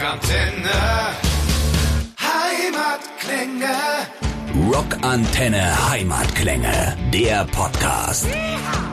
Rockantenne. Heimatklänge. Rockantenne Heimatklänge, der Podcast.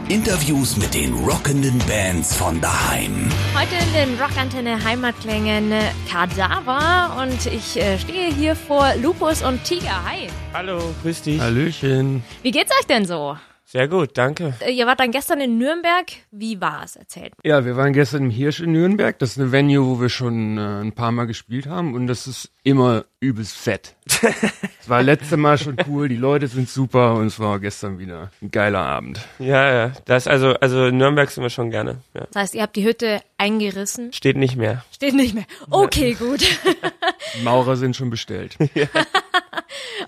Interviews mit den rockenden Bands von daheim. Heute in den Rockantenne Heimatklängen Kadaver und ich äh, stehe hier vor Lupus und Tiger. Hi. Hallo, grüß dich. Hallöchen. Wie geht's euch denn so? Sehr gut, danke. Äh, Ihr wart dann gestern in Nürnberg. Wie war's? Erzählt. Ja, wir waren gestern im Hirsch in Nürnberg. Das ist eine Venue, wo wir schon äh, ein paar Mal gespielt haben und das ist immer übelst fett. es war letzte Mal schon cool, die Leute sind super und es war gestern wieder ein geiler Abend. Ja, ja, das also also in Nürnberg sind wir schon gerne. Ja. Das heißt, ihr habt die Hütte eingerissen. Steht nicht mehr. Steht nicht mehr. Okay, gut. Maurer sind schon bestellt.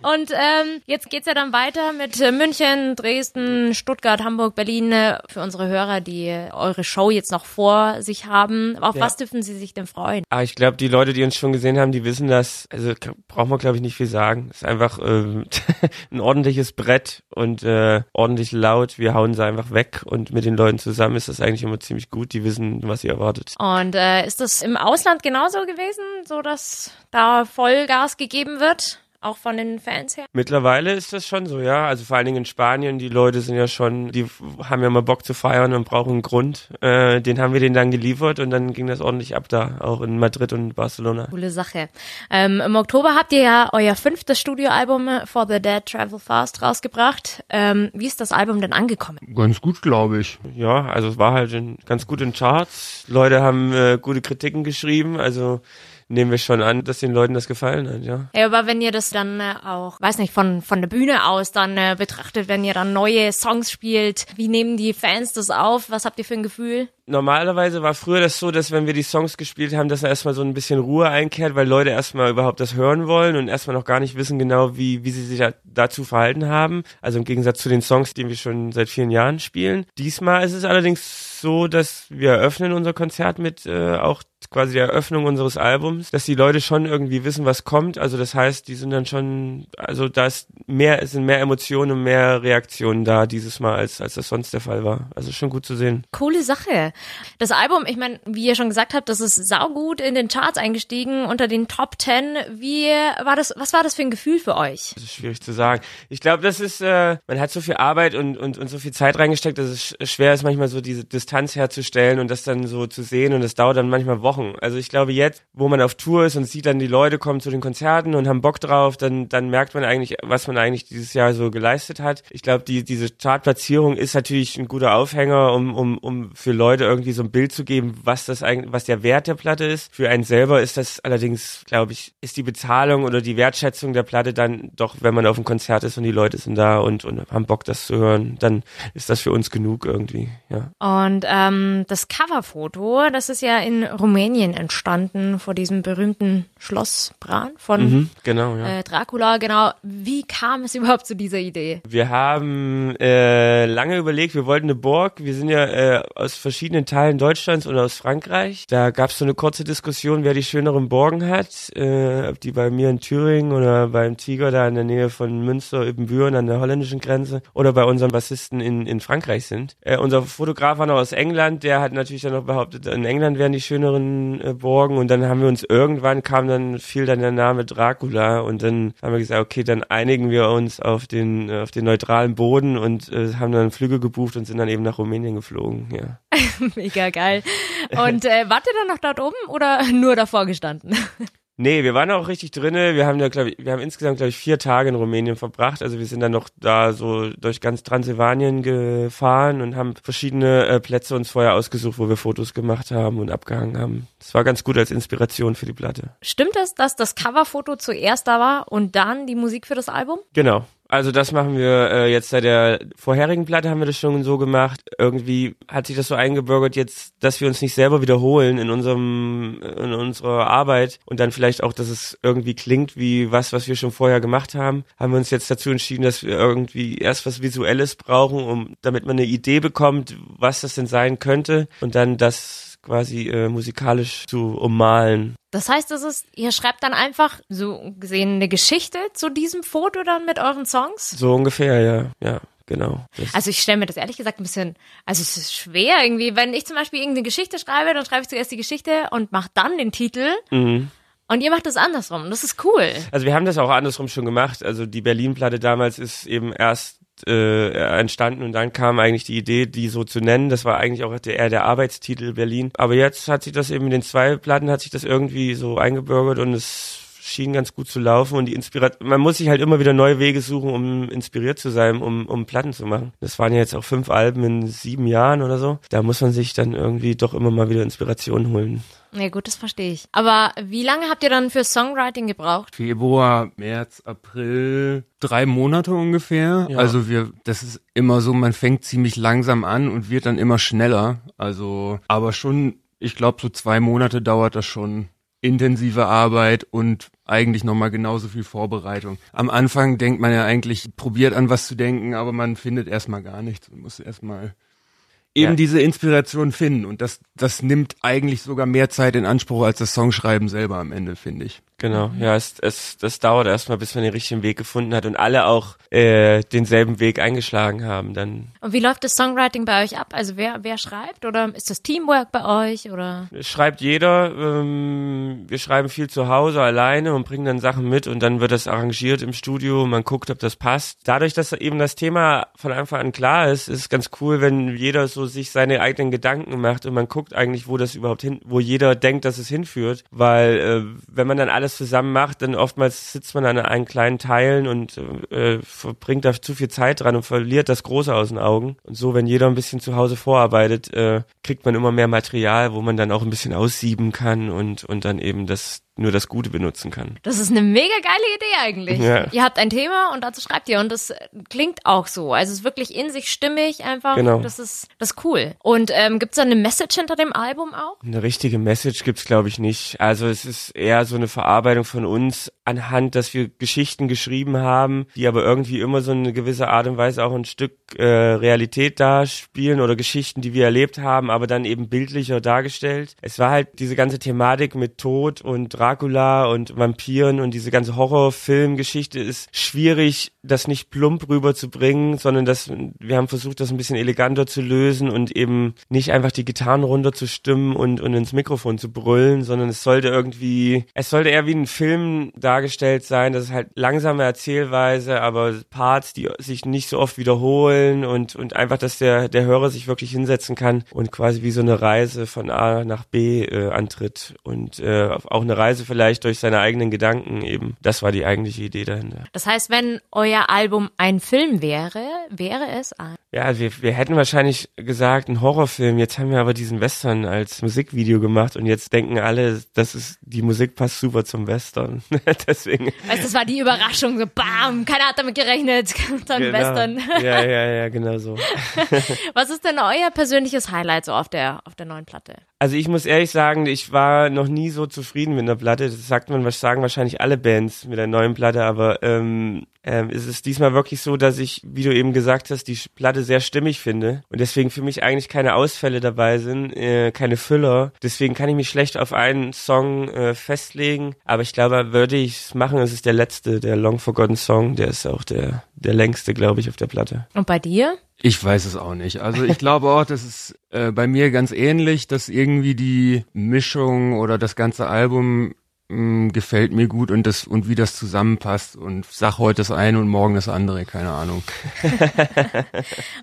Und ähm, jetzt geht's ja dann weiter mit äh, München, Dresden, Stuttgart, Hamburg, Berlin. Äh, Für unsere Hörer, die eure Show jetzt noch vor sich haben. Auf Ja. was dürfen sie sich denn freuen? Aber ich glaube, die Leute, die uns schon gesehen haben, die wissen das. Also braucht man, glaube ich, nicht viel sagen. Es ist einfach ähm, ein ordentliches Brett und äh, ordentlich laut. Wir hauen sie einfach weg und mit den Leuten zusammen ist das eigentlich immer ziemlich gut. Die wissen, was sie erwartet. Und äh, ist das im Ausland genauso gewesen, so dass da Vollgas gegeben wird? Auch von den Fans her? Mittlerweile ist das schon so, ja. Also vor allen Dingen in Spanien, die Leute sind ja schon, die haben ja mal Bock zu feiern und brauchen einen Grund. Äh, den haben wir denen dann geliefert und dann ging das ordentlich ab da, auch in Madrid und Barcelona. Coole Sache. Ähm, Im Oktober habt ihr ja euer fünftes Studioalbum For the Dead Travel Fast rausgebracht. Ähm, wie ist das Album denn angekommen? Ganz gut, glaube ich. Ja, also es war halt in, ganz gut in Charts. Leute haben äh, gute Kritiken geschrieben, also nehmen wir schon an, dass den Leuten das gefallen hat, ja. Ja, aber wenn ihr das dann äh, auch, weiß nicht, von, von der Bühne aus dann äh, betrachtet, wenn ihr dann neue Songs spielt, wie nehmen die Fans das auf? Was habt ihr für ein Gefühl? Normalerweise war früher das so, dass wenn wir die Songs gespielt haben, dass da erstmal so ein bisschen Ruhe einkehrt, weil Leute erstmal überhaupt das hören wollen und erstmal noch gar nicht wissen genau, wie, wie sie sich da, dazu verhalten haben. Also im Gegensatz zu den Songs, die wir schon seit vielen Jahren spielen. Diesmal ist es allerdings so, dass wir eröffnen unser Konzert mit äh, auch quasi der Eröffnung unseres Albums, dass die Leute schon irgendwie wissen, was kommt. Also das heißt, die sind dann schon, also da ist mehr, es sind mehr Emotionen und mehr Reaktionen da dieses Mal, als, als das sonst der Fall war. Also schon gut zu sehen. Coole Sache. Das Album, ich meine, wie ihr schon gesagt habt, das ist saugut in den Charts eingestiegen, unter den Top Ten. Wie war das, was war das für ein Gefühl für euch? Das ist schwierig zu sagen. Ich glaube, das ist, äh, man hat so viel Arbeit und, und, und so viel Zeit reingesteckt, dass es sch- schwer ist, manchmal so diese Distanz herzustellen und das dann so zu sehen und das dauert dann manchmal Wochen. Also ich glaube jetzt, wo man auf Tour ist und sieht dann die Leute kommen zu den Konzerten und haben Bock drauf, dann, dann merkt man eigentlich, was man eigentlich dieses Jahr so geleistet hat. Ich glaube, die, diese Chartplatzierung ist natürlich ein guter Aufhänger, um, um, um für Leute irgendwie so ein Bild zu geben, was das eigentlich, was der Wert der Platte ist. Für einen selber ist das allerdings, glaube ich, ist die Bezahlung oder die Wertschätzung der Platte dann doch, wenn man auf einem Konzert ist und die Leute sind da und, und haben Bock, das zu hören, dann ist das für uns genug irgendwie, ja. Und ähm, das Coverfoto, das ist ja in Rumänien entstanden, vor diesem berühmten Schloss Bran von Mhm, genau, ja. äh, Dracula. Genau. Wie kam es überhaupt zu dieser Idee? Wir haben äh, lange überlegt, wir wollten eine Burg. Wir sind ja äh, aus verschiedenen Teilen Deutschlands und aus Frankreich. Da gab es so eine kurze Diskussion, wer die schöneren Burgen hat. Äh, ob die bei mir in Thüringen oder beim Tiger da in der Nähe von Münster, Ibbenbüren an der holländischen Grenze oder bei unserem Bassisten in, in Frankreich sind. Äh, unser Fotograf war noch aus England, der hat natürlich dann noch behauptet, in England wären die schöneren äh, Burgen und dann haben wir uns irgendwann kam dann fiel dann der Name Dracula und dann haben wir gesagt, okay, dann einigen wir uns auf den äh, auf den neutralen Boden und äh, haben dann Flüge gebucht und sind dann eben nach Rumänien geflogen, ja. Mega geil. Und äh, wart ihr dann noch dort oben oder nur davor gestanden? Nee, wir waren auch richtig drinne. Wir haben ja, glaube ich, wir haben insgesamt, glaube ich, vier Tage in Rumänien verbracht. Also wir sind dann noch da so durch ganz Transsilvanien gefahren und haben verschiedene äh, Plätze uns vorher ausgesucht, wo wir Fotos gemacht haben und abgehangen haben. Das war ganz gut als Inspiration für die Platte. Stimmt es, dass das Coverfoto zuerst da war und dann die Musik für das Album? Genau. Also das machen wir äh, jetzt seit der vorherigen Platte haben wir das schon so gemacht. Irgendwie hat sich das so eingebürgert jetzt, dass wir uns nicht selber wiederholen in unserem in unserer Arbeit und dann vielleicht auch, dass es irgendwie klingt wie was, was wir schon vorher gemacht haben. Haben wir uns jetzt dazu entschieden, dass wir irgendwie erst was Visuelles brauchen, um damit man eine Idee bekommt, was das denn sein könnte und dann das quasi äh, musikalisch zu ummalen. Das heißt, es ist, ihr schreibt dann einfach so gesehen eine Geschichte zu diesem Foto dann mit euren Songs? So ungefähr, ja, ja. genau. Also ich stelle mir das ehrlich gesagt ein bisschen, also es ist schwer irgendwie, wenn ich zum Beispiel irgendeine Geschichte schreibe, dann schreibe ich zuerst die Geschichte und mache dann den Titel. Und ihr macht das andersrum. Das ist cool. Also wir haben das auch andersrum schon gemacht. Also die Berlin-Platte damals ist eben erst äh, entstanden und dann kam eigentlich die Idee, die so zu nennen. Das war eigentlich auch eher der Arbeitstitel Berlin. Aber jetzt hat sich das eben in den zwei Platten hat sich das irgendwie so eingebürgert und es schien ganz gut zu laufen und die Inspiration, man muss sich halt immer wieder neue Wege suchen, um inspiriert zu sein, um, um Platten zu machen. Das waren ja jetzt auch fünf Alben in sieben Jahren oder so. Da muss man sich dann irgendwie doch immer mal wieder Inspiration holen. Ja gut, das verstehe ich. Aber wie lange habt ihr dann für Songwriting gebraucht? Februar, März, April, drei Monate ungefähr. Ja. Also wir, das ist immer so, man fängt ziemlich langsam an und wird dann immer schneller. Also, aber schon, ich glaube, so zwei Monate dauert das schon. Intensive Arbeit und eigentlich nochmal genauso viel Vorbereitung. Am Anfang denkt man ja eigentlich, probiert an was zu denken, aber man findet erstmal gar nichts und muss erstmal eben Ja. diese Inspiration finden. Und das, das nimmt eigentlich sogar mehr Zeit in Anspruch als das Songschreiben selber am Ende, finde ich. Genau, ja, es, es, das dauert erstmal, bis man den richtigen Weg gefunden hat und alle auch äh, denselben Weg eingeschlagen haben. Dann Und wie läuft das Songwriting bei euch ab? Also wer, wer schreibt oder ist das Teamwork bei euch oder? schreibt jeder, ähm, wir schreiben viel zu Hause alleine und bringen dann Sachen mit und dann wird das arrangiert im Studio, man guckt, ob das passt. Dadurch, dass eben das Thema von Anfang an klar ist, ist es ganz cool, wenn jeder so sich seine eigenen Gedanken macht und man guckt eigentlich, wo das überhaupt hin, wo jeder denkt, dass es hinführt, weil äh, wenn man dann alles zusammen macht, dann oftmals sitzt man an einen kleinen Teilen und äh, verbringt da zu viel Zeit dran und verliert das Große aus den Augen. Und so, wenn jeder ein bisschen zu Hause vorarbeitet, äh, kriegt man immer mehr Material, wo man dann auch ein bisschen aussieben kann und, und dann eben das nur das Gute benutzen kann. Das ist eine mega geile Idee eigentlich. Ja. Ihr habt ein Thema und dazu schreibt ihr und das äh, klingt auch so. Also es ist wirklich in sich stimmig einfach. Genau. Das ist das ist cool. Und ähm, gibt's da eine Message hinter dem Album auch? Eine richtige Message gibt's glaube ich nicht. Also es ist eher so eine Verarbeitung von uns anhand, dass wir Geschichten geschrieben haben, die aber irgendwie immer so eine gewisse Art und Weise auch ein Stück äh, Realität darspielen oder Geschichten, die wir erlebt haben, aber dann eben bildlicher dargestellt. Es war halt diese ganze Thematik mit Tod und Dracula und Vampiren und diese ganze Horrorfilmgeschichte ist schwierig, das nicht plump rüberzubringen, sondern das, wir haben versucht, das ein bisschen eleganter zu lösen und eben nicht einfach die Gitarren runterzustimmen und, und ins Mikrofon zu brüllen, sondern es sollte irgendwie, es sollte eher wie ein Film dargestellt sein, das ist halt langsame Erzählweise, aber Parts, die sich nicht so oft wiederholen und, und einfach, dass der, der Hörer sich wirklich hinsetzen kann und quasi wie so eine Reise von A nach B äh, antritt und äh, auch eine Reise vielleicht durch seine eigenen Gedanken eben. Das war die eigentliche Idee dahinter. Das heißt, wenn euer Album ein Film wäre, wäre es ein. Ja, wir, wir hätten wahrscheinlich gesagt, ein Horrorfilm. Jetzt haben wir aber diesen Western als Musikvideo gemacht und jetzt denken alle, das ist, die Musik passt super zum Western. Deswegen. Weißt, das war die Überraschung, so bam, keiner hat damit gerechnet, dann Genau. Western. Ja, ja, ja, genau so. Was ist denn euer persönliches Highlight so auf der auf der neuen Platte? Also ich muss ehrlich sagen, ich war noch nie so zufrieden mit einer Platte. Das sagt man, was sagen wahrscheinlich alle Bands mit der neuen Platte, aber ähm, ähm, es ist diesmal wirklich so, dass ich, wie du eben gesagt hast, die Platte sehr stimmig finde und deswegen für mich eigentlich keine Ausfälle dabei sind, äh, keine Füller. Deswegen kann ich mich schlecht auf einen Song äh, festlegen, aber ich glaube, würde ich es machen, es ist der letzte, der Long Forgotten Song, der ist auch der der längste, glaube ich, auf der Platte. Und bei dir? Ich weiß es auch nicht. Also ich glaube auch, das ist äh, bei mir ganz ähnlich, dass irgendwie die Mischung oder das ganze Album mh, gefällt mir gut und das und wie das zusammenpasst und sag heute das eine und morgen das andere, keine Ahnung.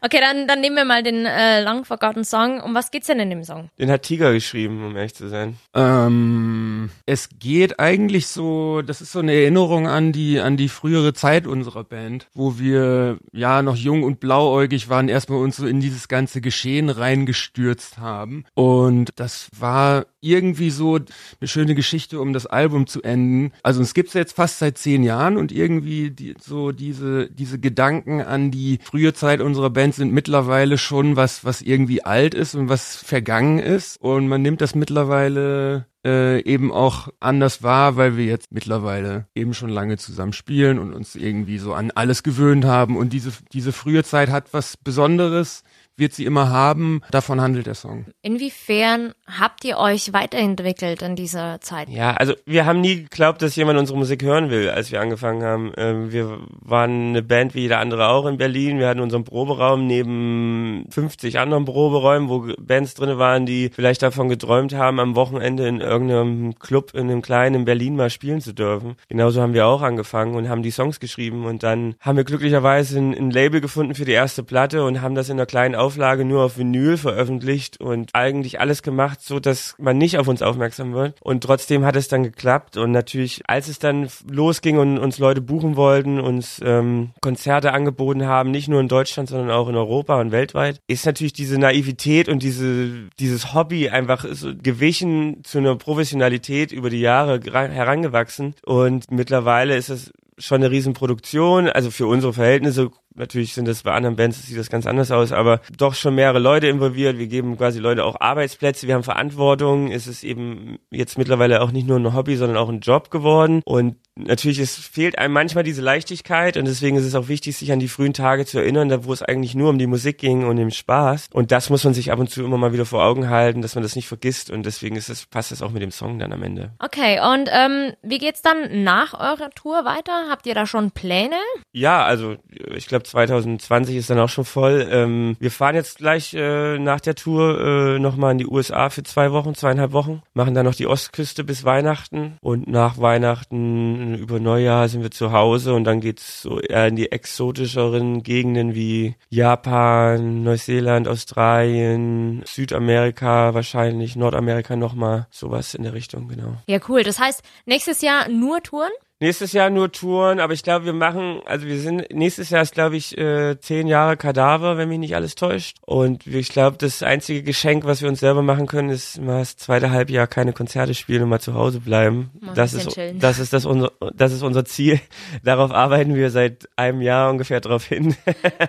Okay, dann dann nehmen wir mal den äh, Long Forgotten Song. Um was geht's denn in dem Song? Den hat Tiger geschrieben, um ehrlich zu sein. Ähm, es geht eigentlich so, das ist so eine Erinnerung an die an die frühere Zeit unserer Band, wo wir ja noch jung und blauäugig waren, erstmal uns so in dieses ganze Geschehen reingestürzt haben und das war irgendwie so eine schöne Geschichte, um das Album zu enden. Also es gibt's jetzt fast seit zehn Jahren und irgendwie die, so diese diese Gedanken an die frühe Zeit unserer Band sind mittlerweile schon was was irgendwie alt ist und was vergangen ist. Und man nimmt das mittlerweile äh, eben auch anders wahr, weil wir jetzt mittlerweile eben schon lange zusammen spielen und uns irgendwie so an alles gewöhnt haben. Und diese diese frühe Zeit hat was Besonderes wird sie immer haben. Davon handelt der Song. Inwiefern habt ihr euch weiterentwickelt in dieser Zeit? Ja, also wir haben nie geglaubt, dass jemand unsere Musik hören will, als wir angefangen haben. Ähm, wir waren eine Band wie jeder andere auch in Berlin. Wir hatten unseren Proberaum neben 50 anderen Proberäumen, wo Bands drin waren, die vielleicht davon geträumt haben, am Wochenende in irgendeinem Club in einem kleinen in Berlin mal spielen zu dürfen. Genauso haben wir auch angefangen und haben die Songs geschrieben und dann haben wir glücklicherweise ein, ein Label gefunden für die erste Platte und haben das in einer kleinen Auflage nur auf Vinyl veröffentlicht und eigentlich alles gemacht, so dass man nicht auf uns aufmerksam wird. Und trotzdem hat es dann geklappt. Und natürlich, als es dann losging und uns Leute buchen wollten, uns ähm, Konzerte angeboten haben, nicht nur in Deutschland, sondern auch in Europa und weltweit, ist natürlich diese Naivität und diese, dieses Hobby einfach so gewichen zu einer Professionalität über die Jahre herangewachsen. Und mittlerweile ist es schon eine Riesenproduktion, also für unsere Verhältnisse Natürlich sind das bei anderen Bands, sieht das ganz anders aus, aber doch schon mehrere Leute involviert. Wir geben quasi Leute auch Arbeitsplätze, wir haben Verantwortung. Es ist eben jetzt mittlerweile auch nicht nur ein Hobby, sondern auch ein Job geworden. Und natürlich, es fehlt einem manchmal diese Leichtigkeit und deswegen ist es auch wichtig, sich an die frühen Tage zu erinnern, da wo es eigentlich nur um die Musik ging und den Spaß. Und das muss man sich ab und zu immer mal wieder vor Augen halten, dass man das nicht vergisst. Und deswegen ist es, passt es auch mit dem Song dann am Ende. Okay, und ähm, wie geht's dann nach eurer Tour weiter? Habt ihr da schon Pläne? Ja, also ich glaube 2020 ist dann auch schon voll. Ähm, wir fahren jetzt gleich äh, nach der Tour äh, nochmal in die USA für zwei Wochen, zweieinhalb Wochen, machen dann noch die Ostküste bis Weihnachten und nach Weihnachten über Neujahr sind wir zu Hause und dann geht's so eher in die exotischeren Gegenden wie Japan, Neuseeland, Australien, Südamerika wahrscheinlich, Nordamerika nochmal, sowas in der Richtung, genau. Ja, cool. Das heißt, nächstes Jahr nur Touren? Nächstes Jahr nur Touren, aber ich glaube, wir machen, also wir sind, nächstes Jahr ist, glaube ich, äh, zehn Jahre Kadaver, wenn mich nicht alles täuscht. Und ich glaube, das einzige Geschenk, was wir uns selber machen können, ist mal das zweite Halbjahr keine Konzerte spielen und mal zu Hause bleiben. Mal Das ist, chillen. das ist das unser, das ist unser Ziel. Darauf arbeiten wir seit einem Jahr ungefähr drauf hin.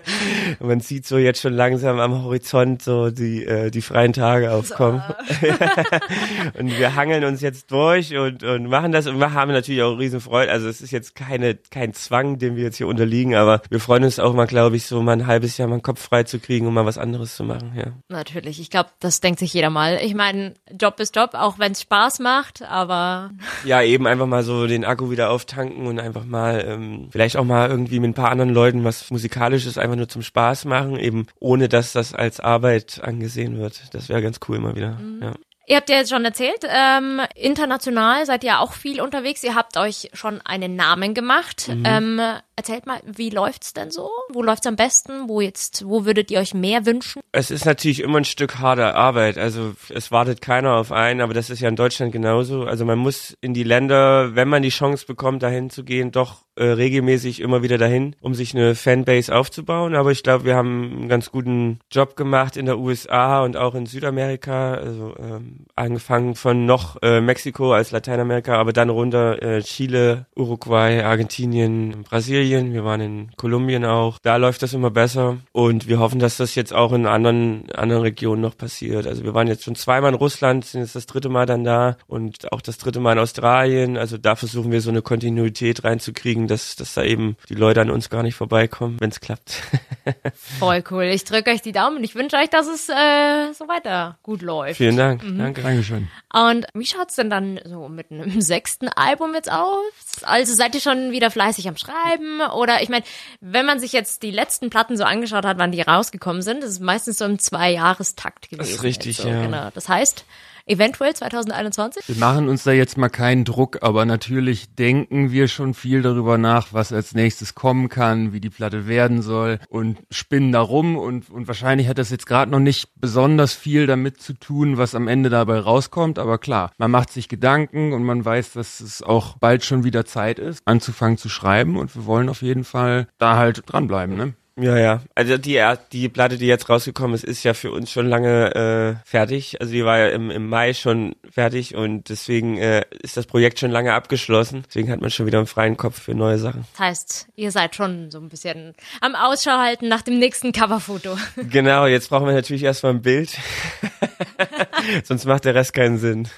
Man sieht so jetzt schon langsam am Horizont so die, äh, die freien Tage aufkommen. und wir hangeln uns jetzt durch und, und machen das und wir haben natürlich auch riesen Freude. Also es ist jetzt keine, kein Zwang, dem wir jetzt hier unterliegen, aber wir freuen uns auch mal, glaube ich, so mal ein halbes Jahr mal den Kopf frei zu kriegen und mal was anderes zu machen, ja. Natürlich. Ich glaube, das denkt sich jeder mal. Ich meine, Job ist Job, auch wenn es Spaß macht, aber Ja, eben einfach mal so den Akku wieder auftanken und einfach mal, ähm, vielleicht auch mal irgendwie mit ein paar anderen Leuten was Musikalisches einfach nur zum Spaß machen, eben ohne dass das als Arbeit angesehen wird. Das wäre ganz cool mal wieder, ja. Ihr habt ja jetzt schon erzählt, ähm, international seid ihr auch viel unterwegs. Ihr habt euch schon einen Namen gemacht. Ähm, erzählt mal, wie läuft's denn so? Wo läuft's am besten? Wo jetzt, wo würdet ihr euch mehr wünschen? Es ist natürlich immer ein Stück harter Arbeit. Also es wartet keiner auf einen, aber das ist ja in Deutschland genauso. Also man muss in die Länder, wenn man die Chance bekommt, dahin zu gehen, doch äh, regelmäßig immer wieder dahin, um sich eine Fanbase aufzubauen. Aber ich glaube, wir haben einen ganz guten Job gemacht in der USA und auch in Südamerika. Also ähm, angefangen von noch äh, Mexiko als Lateinamerika, aber dann runter äh, Chile, Uruguay, Argentinien, Brasilien. Wir waren in Kolumbien auch. Da läuft das immer besser und wir hoffen, dass das jetzt auch in anderen anderen Regionen noch passiert. Also wir waren jetzt schon zweimal in Russland, sind jetzt das dritte Mal dann da und auch das dritte Mal in Australien. Also da versuchen wir so eine Kontinuität reinzukriegen, dass dass da eben die Leute an uns gar nicht vorbeikommen, wenn es klappt. Voll cool. Ich drücke euch die Daumen und ich wünsche euch, dass es äh, so weiter gut läuft. Vielen Dank. Danke. Dankeschön. Und wie schaut's denn dann so mit einem sechsten Album jetzt aus? Also seid ihr schon wieder fleißig am Schreiben? Oder ich meine, wenn man sich jetzt die letzten Platten so angeschaut hat, wann die rausgekommen sind, das ist meistens so im Zwei-Jahrestakt gewesen. ist richtig, so, ja. Genau. Das heißt, eventuell 2021? Wir machen uns da jetzt mal keinen Druck, aber natürlich denken wir schon viel darüber nach, was als nächstes kommen kann, wie die Platte werden soll und spinnen da rum und, und wahrscheinlich hat das jetzt gerade noch nicht besonders viel damit zu tun, was am Ende dabei rauskommt, aber klar, man macht sich Gedanken und man weiß, dass es auch bald schon wieder Zeit ist, anzufangen zu schreiben und wir wollen auf jeden Fall da halt dranbleiben, ne? Ja, ja. Also die, die Platte, die jetzt rausgekommen ist, ist ja für uns schon lange äh, fertig. Also die war ja im, im Mai schon fertig und deswegen äh, ist das Projekt schon lange abgeschlossen. Deswegen hat man schon wieder einen freien Kopf für neue Sachen. Das heißt, ihr seid schon so ein bisschen am Ausschau halten nach dem nächsten Coverfoto. Genau, jetzt brauchen wir natürlich erstmal ein Bild. Sonst macht der Rest keinen Sinn.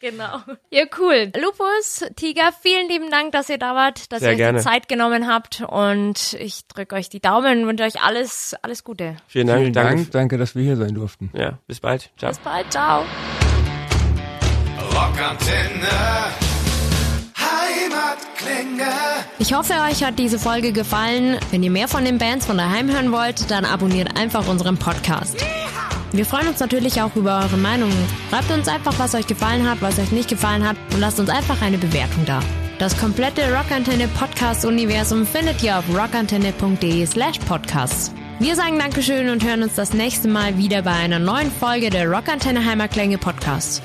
Genau. Ja, cool. Lupus, Tiger, vielen lieben Dank, dass ihr da wart, dass Sehr ihr euch gerne. die Zeit genommen habt und ich drücke euch die Daumen und wünsche euch alles, alles Gute. Vielen Dank. Vielen danke. Dank, danke, dass wir hier sein durften. Ja, bis bald. Ciao. Bis bald, ciao. Rockantenne. Ich hoffe, euch hat diese Folge gefallen. Wenn ihr mehr von den Bands von daheim hören wollt, dann abonniert einfach unseren Podcast. Wir freuen uns natürlich auch über eure Meinungen. Schreibt uns einfach, was euch gefallen hat, was euch nicht gefallen hat und lasst uns einfach eine Bewertung da. Das komplette Rockantenne Podcast Universum findet ihr auf rockantenne.de slash podcasts. Wir sagen Dankeschön und hören uns das nächste Mal wieder bei einer neuen Folge der Rockantenne Heimatklänge Podcast.